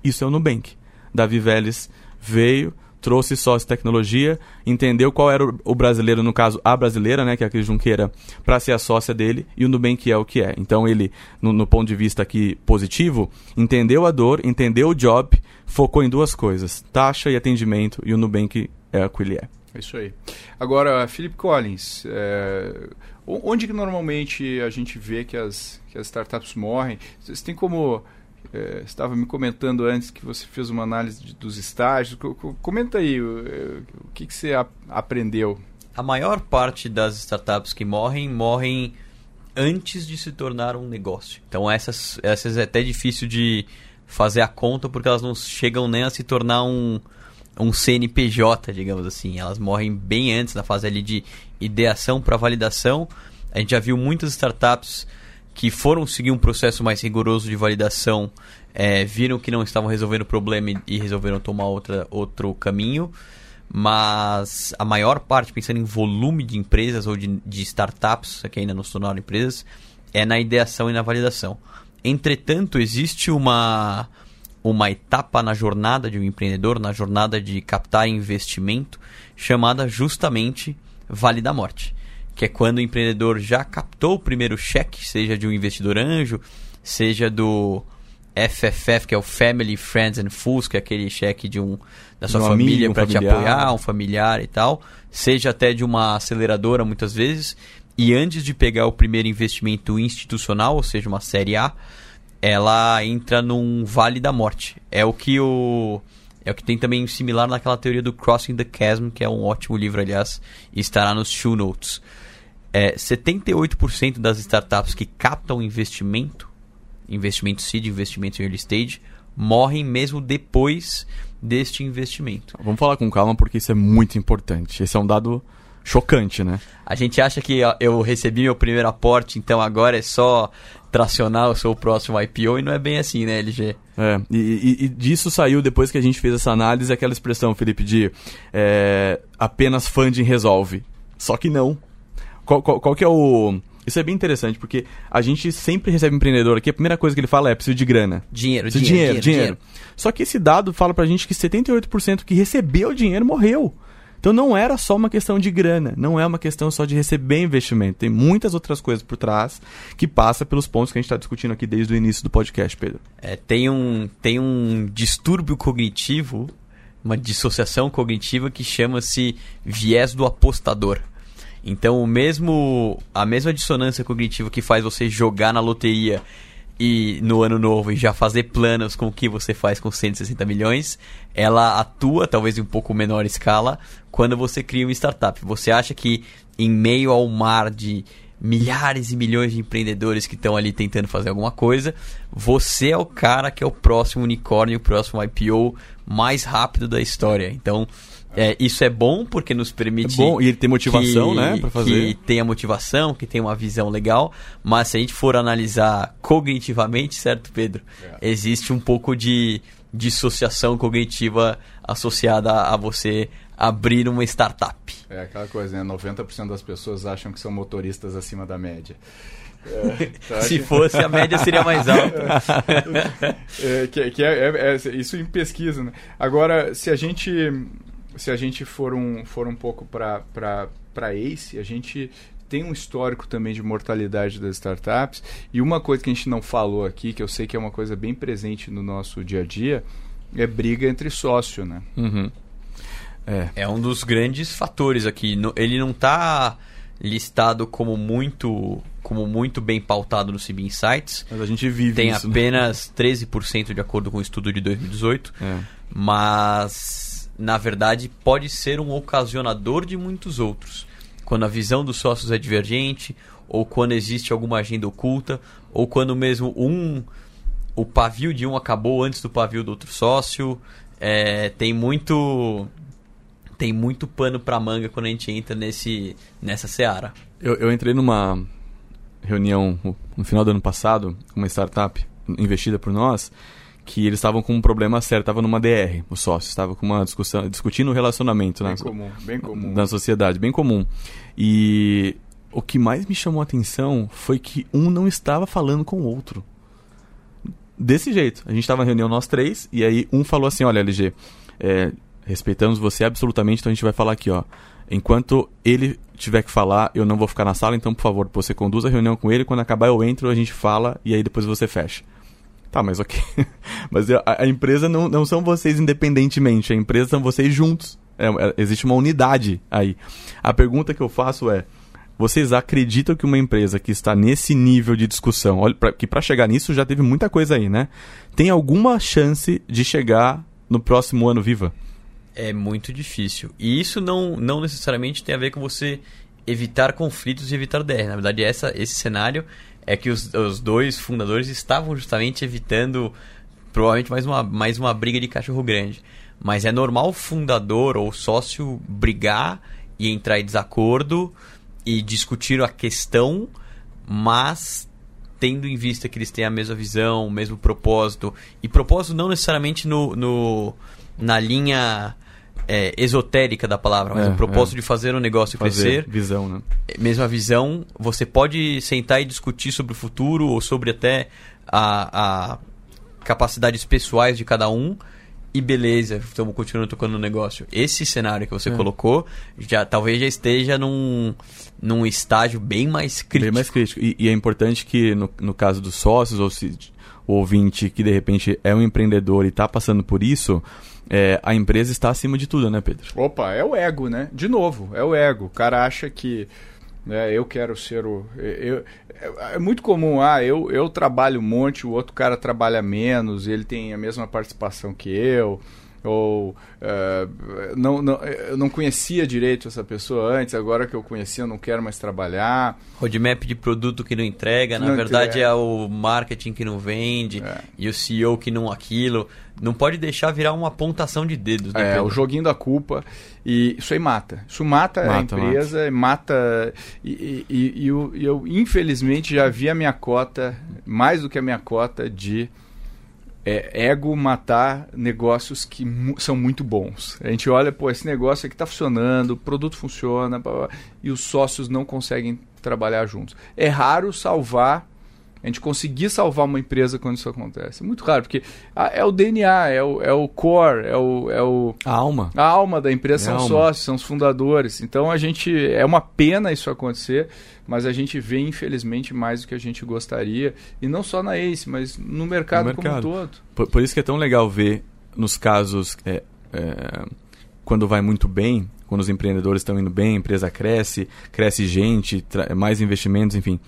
Isso é o Nubank. Davi Vélez veio, trouxe sócio tecnologia, entendeu qual era o- brasileiro, no caso a brasileira, né, que é a Cris Junqueira, para ser a sócia dele, e o Nubank é o que é. Então ele, no, no ponto de vista aqui positivo, entendeu a dor, entendeu o job, focou em duas coisas, taxa e atendimento, e o Nubank é o que ele é. Isso aí. Agora, Felipe Collins, é, onde que normalmente a gente vê que as, que as startups morrem? Você tem como. É, estava me comentando antes que você fez uma análise de- dos estágios. Co- co- Comenta aí o, é, o que, que você aprendeu. A maior parte das startups que morrem, morrem antes de se tornar um negócio. Então essas, essas é até difícil de fazer a conta porque elas não chegam nem a se tornar um, um CNPJ, digamos assim. Elas morrem bem antes, na fase ali de ideação para validação. A gente já viu muitas startups que foram seguir um processo mais rigoroso de validação, eh, viram que não estavam resolvendo o problema e, e resolveram tomar outra, outro caminho. Mas a maior parte, pensando em volume de empresas ou de, de startups, que ainda não se tornaram empresas, é na ideação e na validação. Entretanto, existe uma, uma etapa na jornada de um empreendedor, na jornada de captar investimento, chamada justamente Vale da Morte, que é quando o empreendedor já captou o primeiro cheque, seja de um investidor anjo, seja do FFF, que é o Family, Friends and Fools, que é aquele cheque de um da sua Um família um para te apoiar, um familiar e tal, seja até de uma aceleradora muitas vezes. E antes de pegar o primeiro investimento institucional, ou seja, uma série A, ela entra num vale da morte. É o que o é o que tem também similar naquela teoria do Crossing the Chasm, que é um ótimo livro, aliás, e estará nos show notes. É, 78% das startups que captam investimento, investimento seed, investimento em early stage, morrem mesmo depois deste investimento. Vamos falar com calma porque isso é muito importante. Esse é um dado chocante, né? A gente acha que eu recebi meu primeiro aporte, então agora é só tracionar o seu próximo IPO e não é bem assim, né, LG? É, e, e- e disso saiu depois que a gente fez essa análise aquela expressão, Felipe, de é, apenas funding resolve. Só que não. Qual, qual- qual que é o. Isso é bem interessante, porque a gente sempre recebe empreendedor aqui, a primeira coisa que ele fala é preciso de grana. Dinheiro, dinheiro, dinheiro, dinheiro, dinheiro. Só que esse dado fala pra gente que 78% que recebeu o dinheiro morreu. Então não era só uma questão de grana, não é uma questão só de receber investimento. Tem muitas outras coisas por trás que passa pelos pontos que a gente está discutindo aqui desde o início do podcast, Pedro. É, tem, um, tem um distúrbio cognitivo, uma dissociação cognitiva que chama-se viés do apostador. Então, o mesmo, a mesma dissonância cognitiva que faz você jogar na loteria e no ano novo e já fazer planos com o que você faz com 160 milhões, ela atua, talvez em um pouco menor escala, quando você cria uma startup. Você acha que em meio ao mar de milhares e milhões de empreendedores que estão ali tentando fazer alguma coisa, você é o cara que é o próximo unicórnio, o próximo IPO mais rápido da história. Então, é, isso é bom porque nos permite. É bom, e ele tem motivação, que- né, pra fazer. Que tenha motivação, que tenha uma visão legal, mas se a gente for analisar cognitivamente, certo, Pedro? É. Existe um pouco de dissociação cognitiva associada a, você abrir uma startup. É aquela coisa, né? 90% das pessoas acham que são motoristas acima da média. É? Se fosse, a média seria mais alta. É, que, que é, é- é isso em pesquisa, né? Agora, se a gente se a gente for um, for um pouco para ACE, a gente tem um histórico também de mortalidade das startups e uma coisa que a gente não falou aqui, que eu sei que é uma coisa bem presente no nosso dia a dia, é briga entre sócio, né? Uhum. É. É um dos grandes fatores aqui. Ele não está listado como muito como muito bem pautado no CB Insights. Mas a gente vive Tem isso. né? apenas 13% de acordo com o estudo de 2018. É. mas na verdade pode ser um ocasionador de muitos outros. Quando a visão dos sócios é divergente, ou quando existe alguma agenda oculta, ou quando mesmo um o pavio de um acabou antes do pavio do outro sócio, é, tem muito tem muito pano para manga quando a gente entra nesse nessa seara. Eu, eu entrei numa reunião no final do ano passado uma startup investida por nós que eles estavam com um problema sério, estava numa DR, os sócios estavam com uma discussão, discutindo o relacionamento Bem né, comum, bem comum. na sociedade, bem comum. E o que mais me chamou a atenção foi que um não estava falando com o outro. Desse jeito. A gente estava na reunião nós três, e aí um falou assim, olha, LG, é, respeitamos você absolutamente, então a gente vai falar aqui, ó. Enquanto ele tiver que falar, eu não vou ficar na sala, então, por favor, você conduz a reunião com ele, quando acabar eu entro, a gente fala, e aí depois você fecha. Tá, mas ok. mas a, a empresa não, não são vocês independentemente, a empresa são vocês juntos. É, é, existe uma unidade aí. A pergunta que eu faço é: vocês acreditam que uma empresa que está nesse nível de discussão, olha, pra, que para chegar nisso já teve muita coisa aí, né? Tem alguma chance de chegar no próximo ano viva? É muito difícil. E isso não, não necessariamente tem a ver com você evitar conflitos e evitar DR. Na verdade, essa, esse cenário é que os, os dois fundadores estavam justamente evitando provavelmente mais uma, mais uma briga de cachorro grande. Mas é normal o fundador ou sócio brigar e entrar em desacordo e discutir a questão, mas tendo em vista que eles têm a mesma visão, o mesmo propósito. E propósito não necessariamente no, no na linha é, esotérica da palavra, mas É, o propósito é. de fazer o negócio Fazer crescer visão, né? mesma visão, você pode sentar e discutir sobre o futuro ou sobre até a, a capacidades pessoais de cada um e beleza, estamos continuando tocando no negócio. Esse cenário que você é. colocou já talvez já esteja num, num estágio bem mais crítico. Bem mais crítico. E, e é importante que, no, no caso dos sócios, ou se o ouvinte que de repente é um empreendedor e está passando por isso, é, a empresa está acima de tudo, né, Pedro? Opa, é o ego, né? De novo, é o ego. O cara acha que né, eu quero ser o. Eu, é, é muito comum, ah, eu, eu trabalho um monte, o outro cara trabalha menos, ele tem a mesma participação que eu ou uh, não, não, eu não conhecia direito essa pessoa antes, agora que eu conhecia eu não quero mais trabalhar. Roadmap de produto que não entrega, na verdade entrega. é o marketing que não vende é. e o CEO que não aquilo. Não pode deixar virar uma pontação de dedos. Né, é, o joguinho da culpa. E isso aí mata. Isso mata, mata a empresa, mata. mata e, e, e, eu, eu, infelizmente, já vi a minha cota, mais do que a minha cota, de é, ego matar negócios que mu são muito bons. A gente olha, pô, esse negócio aqui está funcionando, o produto funciona, blá, blá, e os sócios não conseguem trabalhar juntos. É raro salvar a gente conseguir salvar uma empresa quando isso acontece. É muito raro, porque é o DNA, é o, é o core, é o, é o. A alma. A alma da empresa é são os sócios, são os fundadores. Então a gente. É uma pena isso acontecer, mas a gente vê, infelizmente, mais do que a gente gostaria. E não só na ACE, mas no mercado, no mercado. como um todo. Por, por, isso que é tão legal ver nos casos. É, é, quando vai muito bem, quando os empreendedores estão indo bem, a empresa cresce, cresce gente, mais investimentos, enfim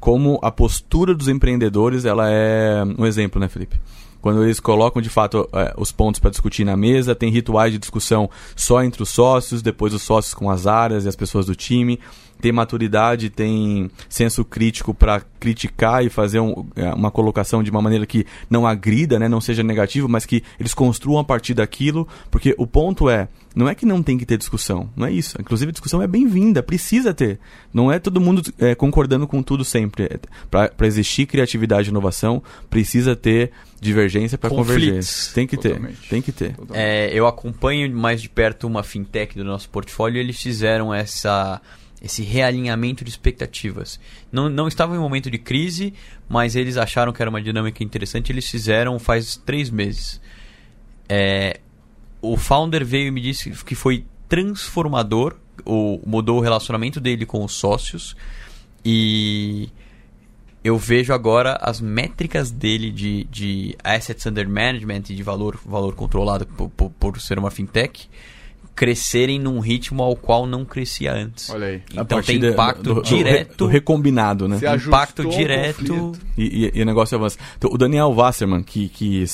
como a postura dos empreendedores ela é um exemplo, né, Felipe? Quando eles colocam de fato é, os pontos para discutir na mesa, tem rituais de discussão só entre os sócios, depois os sócios com as áreas e as pessoas do time, tem maturidade, tem senso crítico para criticar e fazer um, é, uma colocação de uma maneira que não agrida, né, não seja negativo, mas que eles construam a partir daquilo, porque o ponto é, não é que não tem que ter discussão, não é isso. Inclusive, a discussão é bem-vinda, precisa ter. Não é todo mundo é, concordando com tudo sempre. É, para existir criatividade e inovação, precisa ter divergência para converger. Tem que Totalmente. ter, tem que ter. É, eu acompanho mais de perto uma fintech do nosso portfólio e eles fizeram essa esse realinhamento de expectativas. Não, não estavam em momento de crise, mas eles acharam que era uma dinâmica interessante. Eles fizeram faz três meses. É, o founder veio e me disse que foi transformador, ou mudou o relacionamento dele com os sócios e eu vejo agora as métricas dele de, de assets under management e de valor, valor controlado por, por, por ser uma fintech crescerem num ritmo ao qual não crescia antes. Olha aí. Então tem impacto do, do, direto. Do, recombinado, né? impacto direto. E, e, e, o negócio avança. Então, o Daniel Wasserman, que, que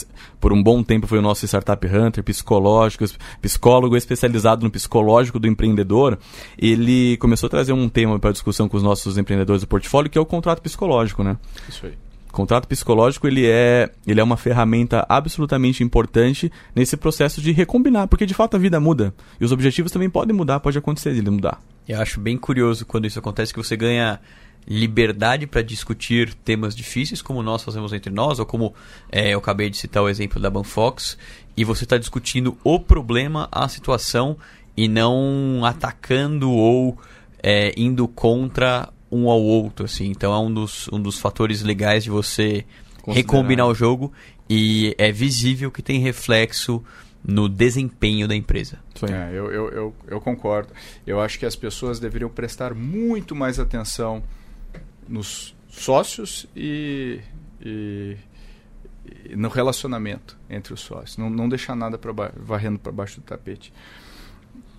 por um bom tempo foi o nosso Startup Hunter, psicológico, psicólogo especializado no psicológico do empreendedor, ele começou a trazer um tema para discussão com os nossos empreendedores do portfólio, que é o contrato psicológico, né? Isso aí contrato psicológico ele é, ele é uma ferramenta absolutamente importante nesse processo de recombinar, porque de fato a vida muda e os objetivos também podem mudar, pode acontecer de mudar. Eu acho bem curioso quando isso acontece que você ganha liberdade para discutir temas difíceis como nós fazemos entre nós ou como é, eu acabei de citar o exemplo da Banfox e você está discutindo o problema, a situação e não atacando ou é, indo contra um ao outro, assim. Então é um dos, um dos fatores legais de você recombinar o jogo e é visível que tem reflexo no desempenho da empresa. É, eu, eu, eu, eu, concordo. Eu acho que as pessoas deveriam prestar muito mais atenção nos sócios e, e, e no relacionamento entre os sócios. Não, não deixar nada pra, varrendo para baixo do tapete.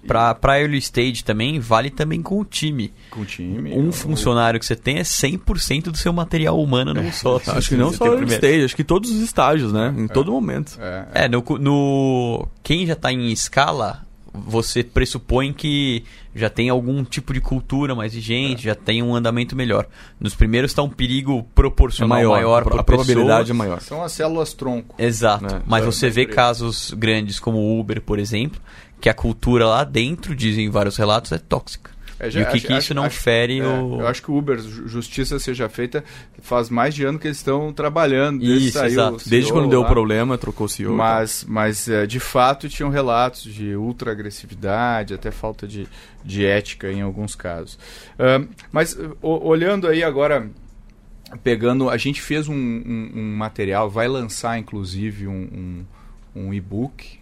Para early stage também, vale também com o time. Com o time. Um funcionário que você tem é 100% do seu material humano, não é, só. Acho que não só early stage, acho que todos os estágios, né? Em é, todo momento. É, é. no, no, quem já está em escala, você pressupõe que já tem algum tipo de cultura mais vigente, é. já tem um andamento melhor. Nos primeiros está um perigo proporcional é maior, maior a, a probabilidade é maior. São as células tronco. Exato. É. Mas você vê casos grandes como o Uber, por exemplo, que a cultura lá dentro, dizem vários relatos, é tóxica. É, já, e o que, acho, que isso acho, não acho, fere é, o... Eu acho que o Uber, justiça seja feita, faz mais de ano que eles estão trabalhando. Desde isso, exato. Desde quando lá, deu o problema, trocou o CEO. Mas, mas é, de fato, tinham relatos de ultra-agressividade, até falta de, de ética em alguns casos. Mas, olhando aí agora pegando. A gente fez um, um, um, material, vai lançar inclusive um, um, um e-book.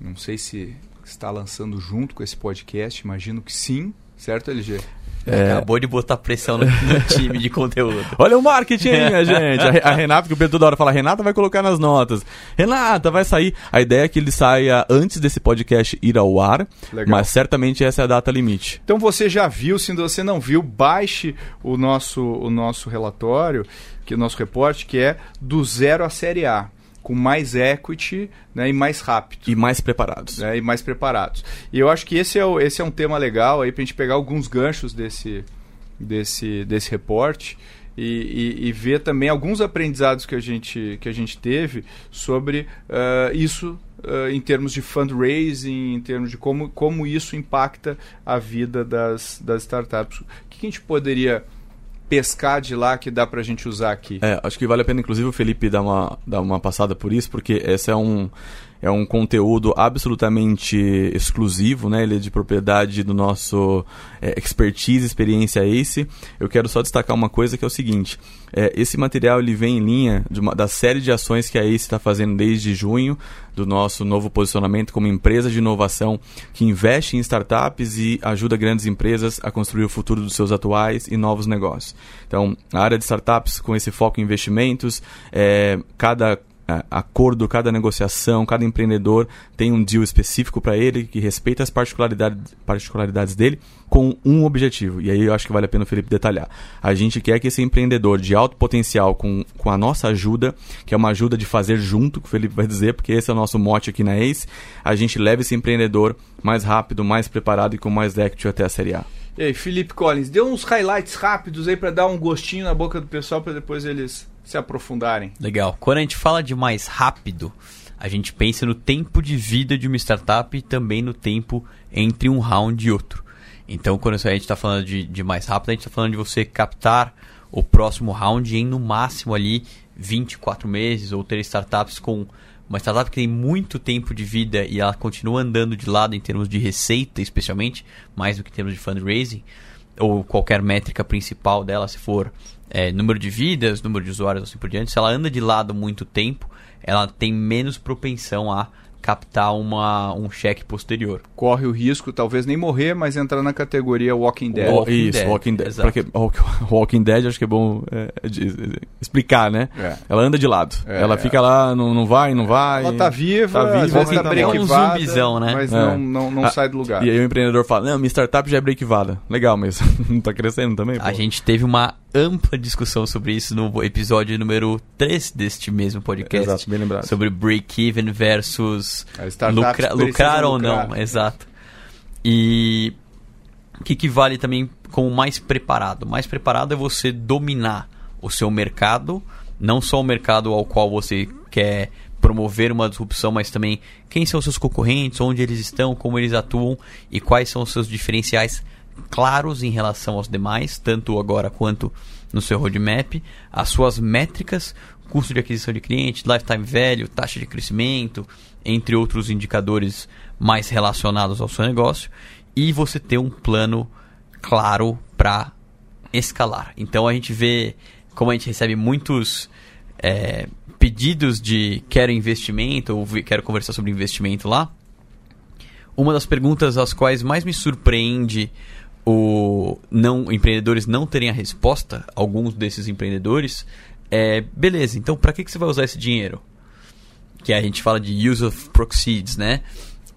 Não sei se está lançando junto com esse podcast, imagino que sim, certo, LG? É. Acabou de botar pressão no, no time de conteúdo. Olha o marketing minha gente. A, a, Renata, que o Pedro toda hora fala, Renata vai colocar nas notas. Renata, vai sair. A ideia é que ele saia antes desse podcast ir ao ar, Legal. mas certamente essa é a data limite. Então você já viu, se você não viu, baixe o nosso, o nosso relatório, que o nosso reporte, que é do zero à série A com mais equity né, e mais rápido. E mais preparados. Né, e mais preparados. E eu acho que esse é, o, esse é um tema legal aí para a gente pegar alguns ganchos desse, desse, desse reporte e, e, e, ver também alguns aprendizados que a gente, que a gente teve sobre uh, isso uh, em termos de fundraising, em termos de como, como isso impacta a vida das, das startups. O que a gente poderia pescar de lá que dá para a gente usar aqui. É, acho que vale a pena, inclusive, o Felipe dar uma, dar uma passada por isso, porque esse é um, é um conteúdo absolutamente exclusivo, né? Ele é de propriedade do nosso é, expertise, experiência ACE. Eu quero só destacar uma coisa que é o seguinte: é, esse material ele vem em linha uma, da série de ações que a ACE está fazendo desde junho, do nosso novo posicionamento como empresa de inovação que investe em startups e ajuda grandes empresas a construir o futuro dos seus atuais e novos negócios. Então, a área de startups com esse foco em investimentos, é, cada acordo, cada negociação, cada empreendedor tem um deal específico para ele que respeita as particularidades, particularidades dele com um objetivo. E aí eu acho que vale a pena o Felipe detalhar. A gente quer que esse empreendedor de alto potencial, com, com a nossa ajuda, que é uma ajuda de fazer junto, que o Felipe vai dizer, porque esse é o nosso mote aqui na ACE, a gente leve esse empreendedor mais rápido, mais preparado e com mais equity até a Série A. E aí, Felipe Collins, dê uns highlights rápidos aí para dar um gostinho na boca do pessoal para depois eles se aprofundarem. Legal. Quando a gente fala de mais rápido, a gente pensa no tempo de vida de uma startup e também no tempo entre um round e outro. Então, quando a gente está falando de, de mais rápido, a gente está falando de você captar o próximo round em no máximo ali 24 meses ou ter startups com uma startup que tem muito tempo de vida e ela continua andando de lado em termos de receita, especialmente, mais do que em termos de fundraising, ou qualquer métrica principal dela, se for é, número de vidas, número de usuários assim por diante, se ela anda de lado muito tempo, ela tem menos propensão a captar uma, um cheque posterior. Corre o risco, talvez nem morrer, mas entrar na categoria Walking Dead. Walking Isso, Dead, Walking Dead. Porque, walking Dead, acho que é bom é, de, de, explicar, né? É. Ela anda de lado. É, ela fica lá, não, não vai, não vai. Ela tá viva, tá viva, às tá break é um zumbizão, né? Mas não, não, não ah, sai do lugar. E aí o empreendedor fala, não, minha startup já é breakivada. Legal, mas não tá crescendo também? A gente teve uma ampla discussão sobre isso no episódio número 3 deste mesmo podcast. Exato, bem lembrado. Sobre break-even versus lucra, lucrar ou lucrar. não. Exato. E o que, que vale também como mais preparado? Mais preparado é você dominar o seu mercado, não só o mercado ao qual você quer promover uma disrupção, mas também quem são os seus concorrentes, onde eles estão, como eles atuam e quais são os seus diferenciais claros em relação aos demais, tanto agora quanto no seu roadmap, as suas métricas, custo de aquisição de cliente, lifetime value, taxa de crescimento, entre outros indicadores mais relacionados ao seu negócio, e você ter um plano claro para escalar. Então a gente vê como a gente recebe muitos é, pedidos de quero investimento ou quero conversar sobre investimento lá. Uma das perguntas às quais mais me surpreende o não empreendedores não terem a resposta, alguns desses empreendedores, é beleza, então para que, que você vai usar esse dinheiro? Que a gente fala de use of proceeds, né?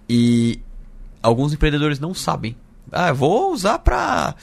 E alguns empreendedores não sabem. Ah, vou usar para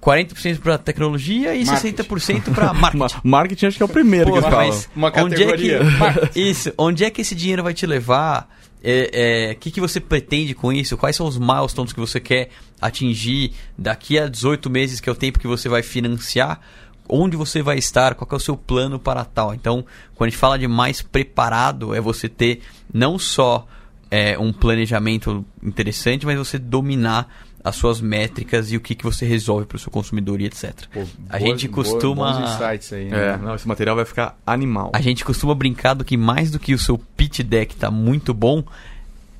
40% para tecnologia e marketing. 60% para marketing. marketing acho que é o primeiro Pô, que mas Uma categoria. Onde é que, isso, onde é que esse dinheiro vai te levar? É, é, que, que você pretende com isso? Quais são os milestones que você quer atingir daqui a 18 meses, que é o tempo que você vai financiar? Onde você vai estar? Qual é o seu plano para tal? Então, quando a gente fala de mais preparado, é você ter não só é, um planejamento interessante, mas você dominar as suas métricas e o que, que você resolve para o seu consumidor e etc. Pô, a boas, gente costuma. Insights aí, né? é, não, esse material vai ficar animal. A gente costuma brincar do que mais do que o seu pitch deck tá muito bom,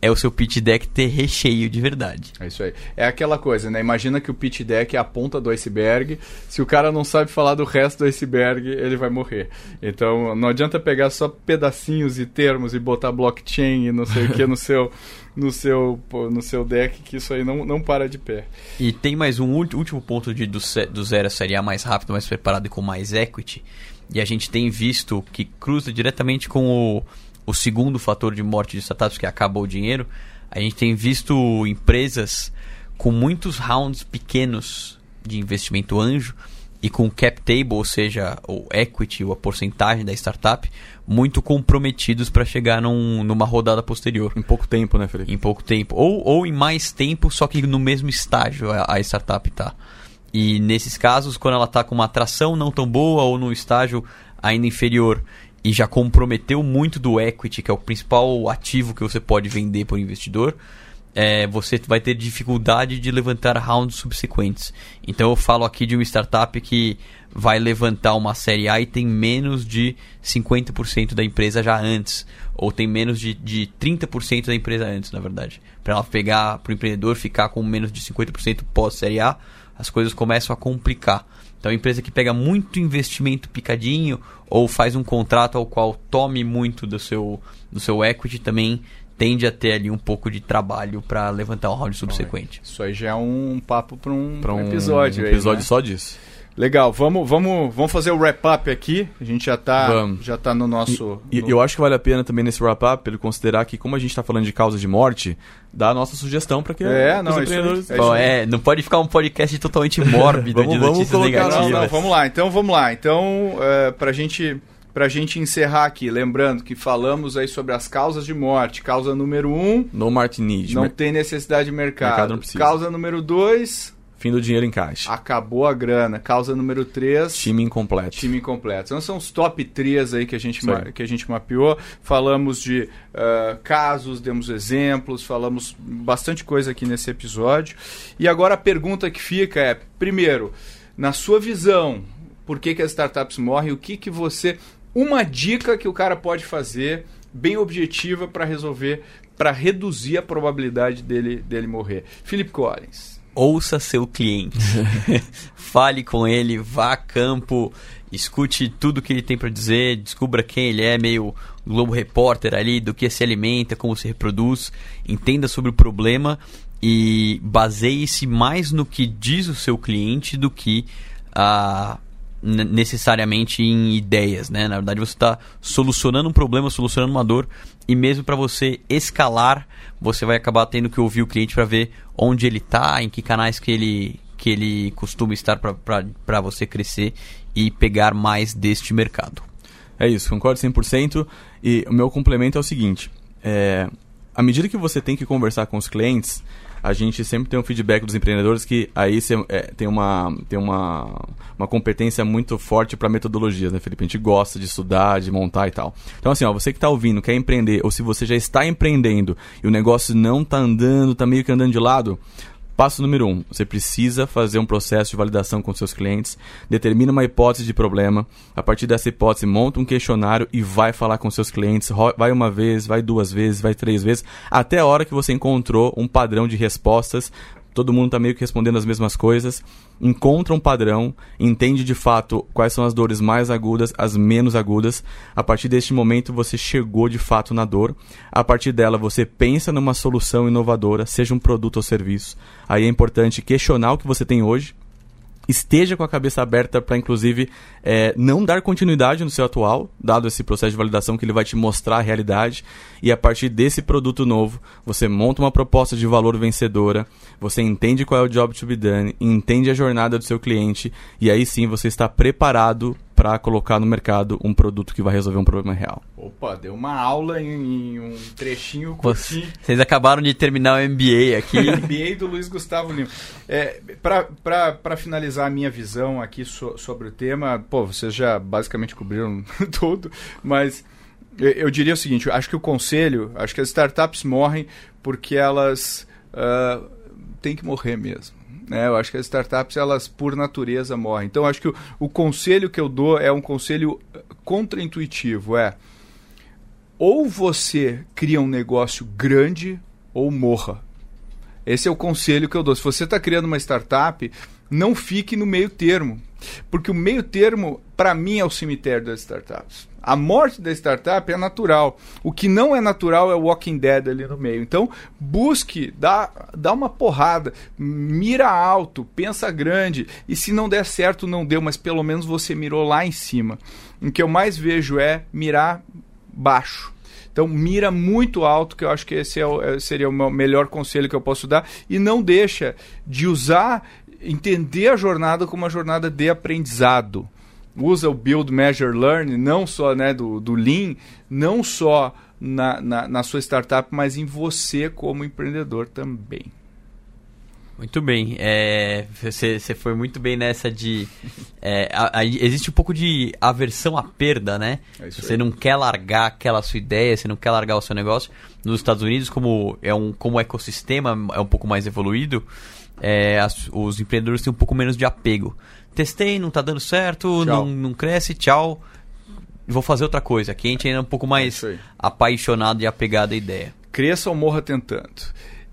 é o seu pitch deck ter recheio de verdade. É isso aí. É aquela coisa, né? Imagina que o pitch deck é a ponta do iceberg. Se o cara não sabe falar do resto do iceberg, ele vai morrer. Então, não adianta pegar só pedacinhos e termos e botar blockchain e não sei o que no seu no seu no seu deck que isso aí não, não para de pé. E tem mais um último ponto de do, do zero a série A mais rápido, mais preparado e com mais equity. E a gente tem visto que cruza diretamente com o o segundo fator de morte de startups, que acabou o dinheiro, a gente tem visto empresas com muitos rounds pequenos de investimento anjo e com cap table, ou seja, o equity, ou a porcentagem da startup, muito comprometidos para chegar num, numa rodada posterior. Em pouco tempo, né, Felipe? Em pouco tempo. Ou, ou em mais tempo, só que no mesmo estágio a, a startup está. E nesses casos, quando ela está com uma atração não tão boa ou num estágio ainda inferior e já comprometeu muito do equity, que é o principal ativo que você pode vender para o investidor, é, você vai ter dificuldade de levantar rounds subsequentes. Então eu falo aqui de uma startup que vai levantar uma série A e tem menos de 50% da empresa já antes, ou tem menos de, de 30% da empresa antes, na verdade. Para ela pegar, para o empreendedor ficar com menos de 50% pós série A, as coisas começam a complicar. Então, a empresa que pega muito investimento picadinho ou faz um contrato ao qual tome muito do seu, do seu equity também tende a ter ali um pouco de trabalho para levantar um round subsequente. Isso aí já é um papo para um, pra um episódio. Um episódio aí, né? só disso. Legal, vamos, vamos, vamos fazer o wrap-up aqui. A gente já está já tá no nosso. E, no... eu acho que vale a pena também nesse wrap-up ele considerar que, como a gente está falando de causa de morte, dá a nossa sugestão para que é, não, os empreendedores. É, Bom, é, não pode ficar um podcast totalmente mórbido vamos, de notícias vamos negativas. Não, não, vamos lá, então vamos lá. Então, é, para gente, a gente encerrar aqui, lembrando que falamos aí sobre as causas de morte. Causa número um. No Martinez. Não tem necessidade de mercado. mercado não precisa. Causa número dois Fim do dinheiro em caixa. Acabou a grana. Causa número 3. Time incompleto. Time incompleto. Então são os top 3 aí que a gente, que a gente mapeou. Falamos de uh, casos, demos exemplos, falamos bastante coisa aqui nesse episódio. E agora a pergunta que fica é: primeiro, na sua visão, por que, que as startups morrem? O que, que você. Uma dica que o cara pode fazer, bem objetiva, para resolver, para reduzir a probabilidade dele, dele morrer. Felipe Collins ouça seu cliente. Fale com ele, vá a campo, escute tudo que ele tem para dizer, descubra quem ele é, meio Globo Repórter ali, do que se alimenta, como se reproduz, entenda sobre o problema e baseie-se mais no que diz o seu cliente do que ah, necessariamente em ideias, né? Na verdade, você está solucionando um problema, solucionando uma dor e mesmo para você escalar, você vai acabar tendo que ouvir o cliente para ver onde ele está, em que canais que ele, que ele costuma estar para você crescer e pegar mais deste mercado. É isso, concordo 100%. E o meu complemento é o seguinte: é, à medida que você tem que conversar com os clientes, a gente sempre tem um feedback dos empreendedores que aí cê, é, tem, uma, tem uma, uma competência muito forte para metodologias, né, Felipe? A gente gosta de estudar, de montar e tal. Então, assim, ó, você que está ouvindo, quer empreender, ou se você já está empreendendo e o negócio não está andando, está meio que andando de lado, Passo número um: você precisa fazer um processo de validação com seus clientes, determina uma hipótese de problema, a partir dessa hipótese monta um questionário e vai falar com seus clientes, vai uma vez, vai duas vezes, vai três vezes, até a hora que você encontrou um padrão de respostas todo mundo está meio que respondendo as mesmas coisas, encontra um padrão, entende de fato quais são as dores mais agudas, as menos agudas. A partir deste momento você chegou de fato na dor. A partir dela você pensa numa solução inovadora, seja um produto ou serviço. Aí é importante questionar o que você tem hoje, esteja com a cabeça aberta para, inclusive, é, não dar continuidade no seu atual, dado esse processo de validação que ele vai te mostrar a realidade. E a partir desse produto novo, você monta uma proposta de valor vencedora, você entende qual é o job to be done, entende a jornada do seu cliente, e aí sim você está preparado para colocar no mercado um produto que vai resolver um problema real. Opa, deu uma aula em, em um trechinho curtinho. Vocês acabaram de terminar o MBA aqui. MBA do Luiz Gustavo Lima. É, para finalizar a minha visão aqui so, sobre o tema, pô, vocês já basicamente cobriram tudo, mas eu, eu diria o seguinte, acho que o conselho, acho que as startups morrem porque elas uh, têm que morrer mesmo. Né? Eu acho que as startups, elas por natureza morrem. Então, acho que o, o conselho que eu dou é um conselho eh, contraintuitivo, é ou você cria um negócio grande ou morra. Esse é o conselho que eu dou. Se você está criando uma startup, não fique no meio termo. Porque o meio termo, para mim, é o cemitério das startups. A morte da startup é natural. O que não é natural é o Walking Dead ali no meio. Então, busque, dá, dá uma porrada, mira alto, pensa grande. E se não der certo, não deu, mas pelo menos você mirou lá em cima. O que eu mais vejo é mirar baixo. Então, mira muito alto, que eu acho que esse é o, é, seria o melhor conselho que eu posso dar. E não deixa de usar, entender a jornada como uma jornada de aprendizado usa o Build, Measure, Learn, não só né, do, do Lean, não só na, na, na sua startup, mas em você como empreendedor também. Muito bem. É, você, você foi muito bem nessa de. É, a, a, existe um pouco de aversão à perda, né? É você aí. não quer largar aquela sua ideia, você não quer largar o seu negócio. Nos Estados Unidos, como é um como o ecossistema é um pouco mais evoluído, é, as, os empreendedores têm um pouco menos de apego testei, não tá dando certo, não, não cresce, tchau. Vou fazer outra coisa. Aqui a gente ainda é um pouco mais é apaixonado e apegado à ideia. Cresça ou morra tentando.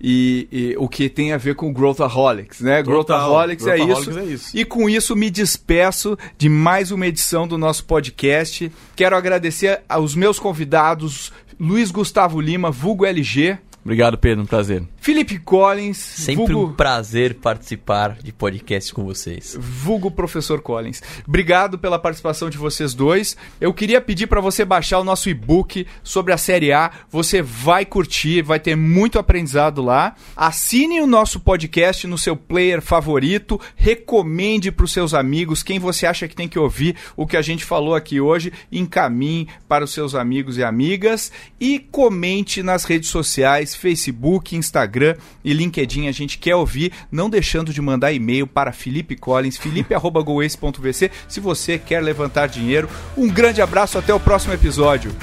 E, e, o que tem a ver com Growthaholics, né? Growthaholics, Growthaholics, é, isso. é isso. E com isso me despeço de mais uma edição do nosso podcast. Quero agradecer aos meus convidados, Luiz Gustavo Lima, vulgo LG. Obrigado, Pedro. Um prazer. Felipe Collins. Sempre vulgo... um prazer participar de podcast com vocês. Vulgo Professor Collins. Obrigado pela participação de vocês dois. Eu queria pedir para você baixar o nosso e-book sobre a Série A. Você vai curtir, vai ter muito aprendizado lá. Assine o nosso podcast no seu player favorito. Recomende para os seus amigos. Quem você acha que tem que ouvir o que a gente falou aqui hoje, encaminhe para os seus amigos e amigas. E comente nas redes sociais Facebook, Instagram e LinkedIn. A gente quer ouvir, não deixando de mandar e-mail para Felipe Collins, felipe.goace.vc, se você quer levantar dinheiro. Um grande abraço, até o próximo episódio.